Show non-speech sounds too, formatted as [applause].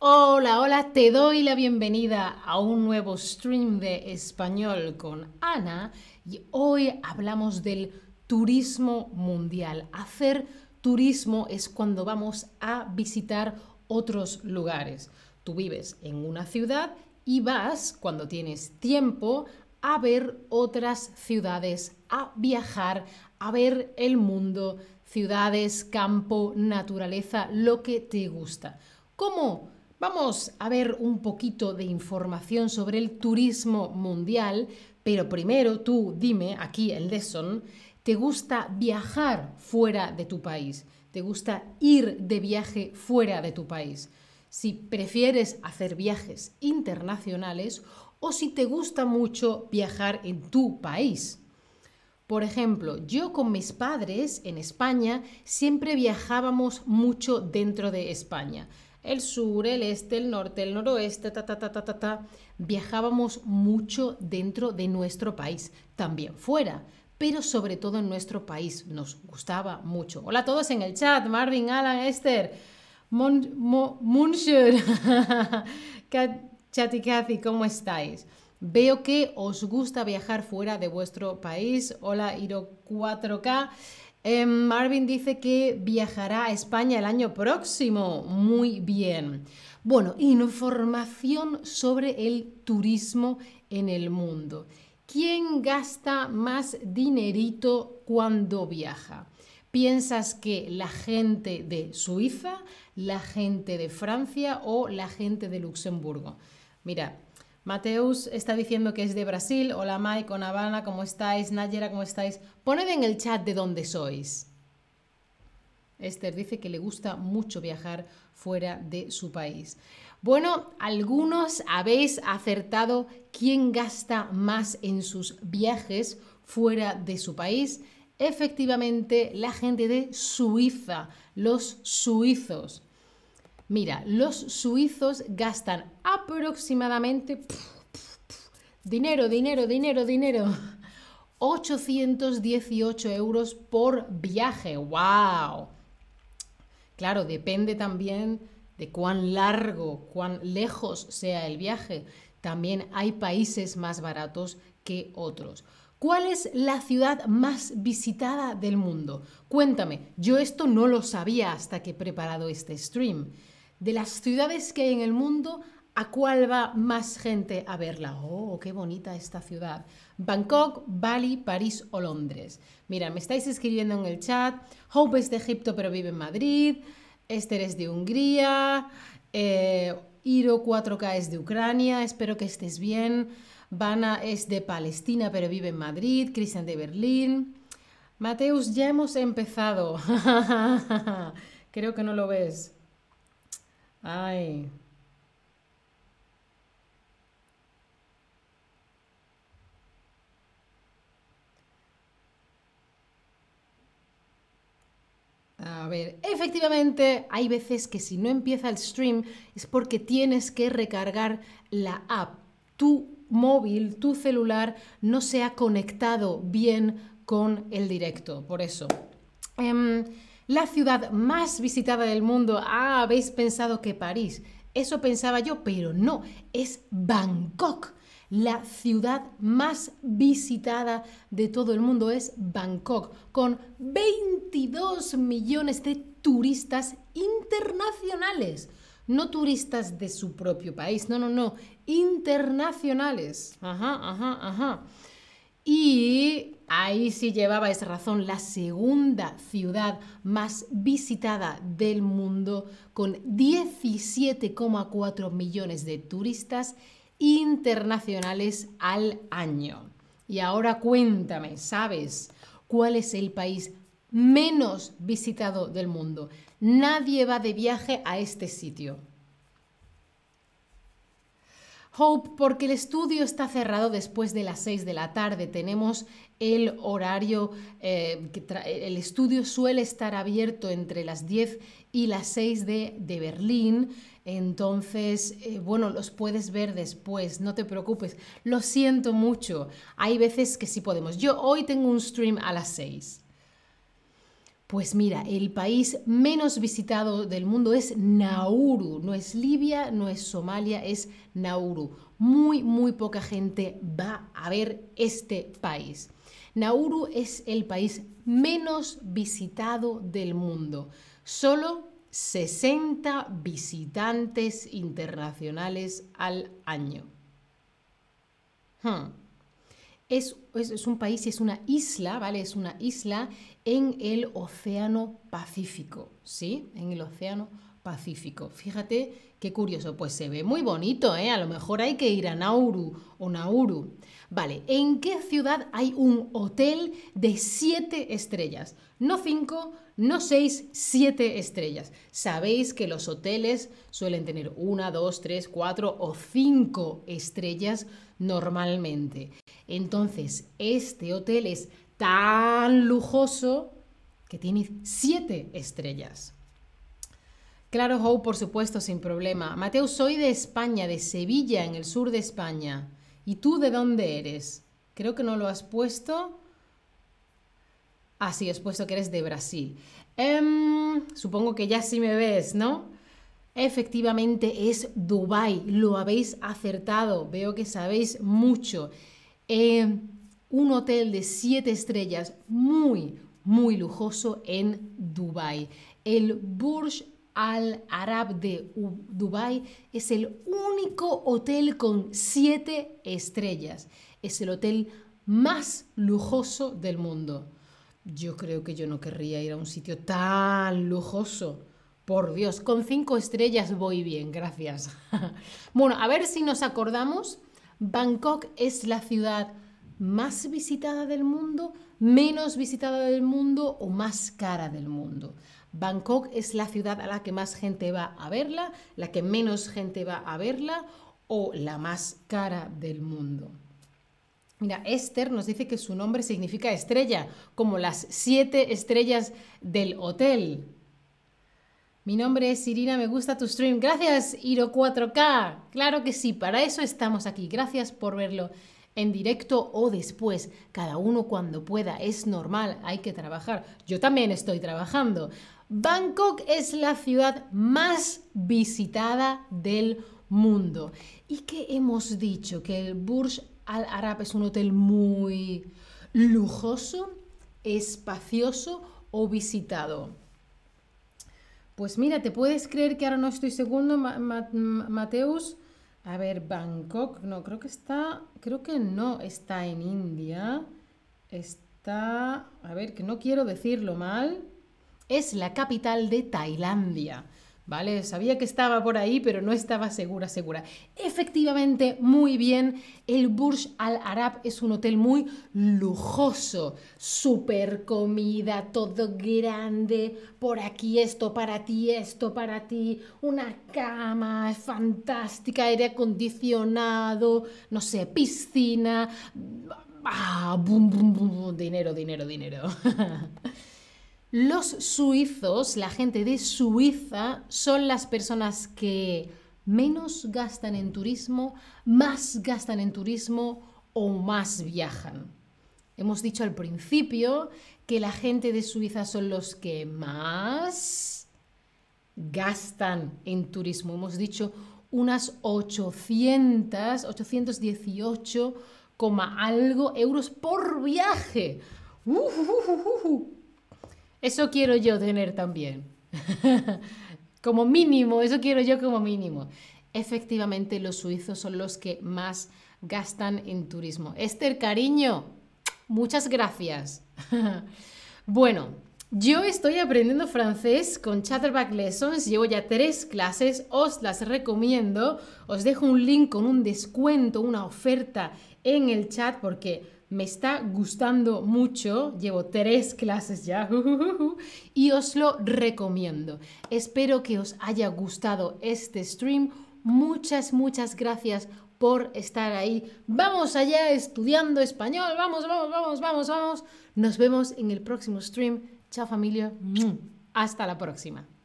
Hola, hola, te doy la bienvenida a un nuevo stream de español con Ana y hoy hablamos del turismo mundial. Hacer turismo es cuando vamos a visitar otros lugares. Tú vives en una ciudad y vas, cuando tienes tiempo, a ver otras ciudades, a viajar, a ver el mundo, ciudades, campo, naturaleza, lo que te gusta. ¿Cómo? Vamos a ver un poquito de información sobre el turismo mundial, pero primero tú dime aquí el lesson, ¿te gusta viajar fuera de tu país? ¿Te gusta ir de viaje fuera de tu país? Si prefieres hacer viajes internacionales o si te gusta mucho viajar en tu país. Por ejemplo, yo con mis padres en España siempre viajábamos mucho dentro de España el sur, el este, el norte, el noroeste, ta, ta, ta, ta, ta, ta. Viajábamos mucho dentro de nuestro país, también fuera, pero sobre todo en nuestro país. Nos gustaba mucho. Hola a todos en el chat, Marvin, Alan, Esther, Munshur, [laughs] Chati Cathy, ¿cómo estáis? Veo que os gusta viajar fuera de vuestro país. Hola, Iro 4K. Em, Marvin dice que viajará a España el año próximo. Muy bien. Bueno, información sobre el turismo en el mundo. ¿Quién gasta más dinerito cuando viaja? ¿Piensas que la gente de Suiza, la gente de Francia o la gente de Luxemburgo? Mira, Mateus está diciendo que es de Brasil. Hola Mike, hola Habana, ¿cómo estáis? Nayera, ¿cómo estáis? Poned en el chat de dónde sois. Esther dice que le gusta mucho viajar fuera de su país. Bueno, algunos habéis acertado quién gasta más en sus viajes fuera de su país. Efectivamente, la gente de Suiza, los suizos. Mira, los suizos gastan aproximadamente dinero, dinero, dinero, dinero. 818 euros por viaje. ¡Wow! Claro, depende también de cuán largo, cuán lejos sea el viaje. También hay países más baratos que otros. ¿Cuál es la ciudad más visitada del mundo? Cuéntame, yo esto no lo sabía hasta que he preparado este stream de las ciudades que hay en el mundo, ¿a cuál va más gente a verla? Oh, qué bonita esta ciudad. Bangkok, Bali, París o Londres. Mira, me estáis escribiendo en el chat. Hope es de Egipto pero vive en Madrid. Esther es de Hungría. Eh, Iro 4K es de Ucrania. Espero que estés bien. Vana es de Palestina pero vive en Madrid. Cristian de Berlín. Mateus, ya hemos empezado. [laughs] Creo que no lo ves. Ay. A ver, efectivamente hay veces que si no empieza el stream es porque tienes que recargar la app. Tu móvil, tu celular no se ha conectado bien con el directo, por eso. Em, la ciudad más visitada del mundo. Ah, habéis pensado que París. Eso pensaba yo, pero no, es Bangkok. La ciudad más visitada de todo el mundo es Bangkok, con 22 millones de turistas internacionales. No turistas de su propio país, no, no, no, internacionales. Ajá, ajá, ajá. Y ahí sí llevabais razón, la segunda ciudad más visitada del mundo con 17,4 millones de turistas internacionales al año. Y ahora cuéntame, ¿sabes cuál es el país menos visitado del mundo? Nadie va de viaje a este sitio. Hope, porque el estudio está cerrado después de las 6 de la tarde. Tenemos el horario, eh, el estudio suele estar abierto entre las 10 y las 6 de, Berlín. Entonces, eh, bueno, los puedes ver después, no te preocupes. Lo siento mucho. Hay veces que sí podemos. Yo hoy tengo un stream a las 6. Pues mira, el país menos visitado del mundo es Nauru. No es Libia, no es Somalia, es Nauru. Muy, muy poca gente va a ver este país. Nauru es el país menos visitado del mundo. Solo 60 visitantes internacionales al año. Hmm. Es, es, un país, es una isla, ¿vale? Es una isla en el Océano Pacífico, ¿sí? En el Océano Pacífico. Fíjate qué curioso, pues se ve muy bonito, ¿eh? A lo mejor hay que ir a Nauru o Nauru. Vale, ¿en qué ciudad hay un hotel de siete estrellas? No cinco, no seis, siete estrellas. Sabéis que los hoteles suelen tener una, dos, tres, cuatro o cinco estrellas normalmente. Entonces, este hotel es tan lujoso que tiene siete estrellas. Claro, Hope, por supuesto, sin problema. Mateo, soy de España, de Sevilla, en el sur de España. ¿Y tú de dónde eres? Creo que no lo has puesto. Ah, sí, has puesto que eres de Brasil. Em, supongo que ya sí me ves, ¿no? Efectivamente es Dubai. Lo habéis acertado. Veo que sabéis mucho. Un hotel de siete estrellas muy, muy lujoso en Dubai. El Burj Al Arab de Dubai es el único hotel con siete estrellas. Es el hotel más lujoso del mundo. Yo creo que yo no querría ir a un sitio tan lujoso. Por Dios, con cinco estrellas voy bien, gracias. [laughs] bueno, a ver si nos acordamos. Bangkok es la ciudad más visitada del mundo, menos visitada del mundo o más cara del mundo. Bangkok es la ciudad a la que más gente va a verla, la que menos gente va a verla o la más cara del mundo. Mira, Esther nos dice que su nombre significa estrella, como las siete estrellas del hotel. Mi nombre es Irina, me gusta tu stream. Gracias, Iro 4K. Claro que sí, para eso estamos aquí. Gracias por verlo en directo o después. Cada uno cuando pueda. Es normal, hay que trabajar. Yo también estoy trabajando. Bangkok es la ciudad más visitada del mundo. ¿Y qué hemos dicho? Que el Burj Al Arab es un hotel muy lujoso, espacioso o visitado. Pues mira, ¿te puedes creer que ahora no estoy segundo, Mateus? A ver, Bangkok, no, creo que está, creo que no está en India. Está, a ver, que no quiero decirlo mal. Es la capital de Tailandia. ¿Vale? Sabía que estaba por ahí, pero no estaba segura, segura. Efectivamente, muy bien, el Burj Al Arab es un hotel muy lujoso, super comida, todo grande, por aquí esto para ti, esto para ti, una cama fantástica, aire acondicionado, no sé, piscina, ah, bum, bum, bum, dinero, dinero, dinero. [laughs] Los suizos, la gente de Suiza, son las personas que menos gastan en turismo, más gastan en turismo o más viajan. Hemos dicho al principio que la gente de Suiza son los que más gastan en turismo. Hemos dicho unas 800, 818, algo euros por viaje. Uh, uh, uh, eso quiero yo tener también. [laughs] como mínimo, eso quiero yo como mínimo. Efectivamente, los suizos son los que más gastan en turismo. Esther, cariño, muchas gracias. [laughs] bueno, yo estoy aprendiendo francés con Chatterback Lessons, llevo ya tres clases, os las recomiendo, os dejo un link con un descuento, una oferta en el chat porque me está gustando mucho, llevo tres clases ya [laughs] y os lo recomiendo. Espero que os haya gustado este stream. Muchas, muchas gracias por estar ahí. Vamos allá estudiando español. Vamos, vamos, vamos, vamos, vamos. Nos vemos en el próximo stream. Chao familia. Hasta la próxima.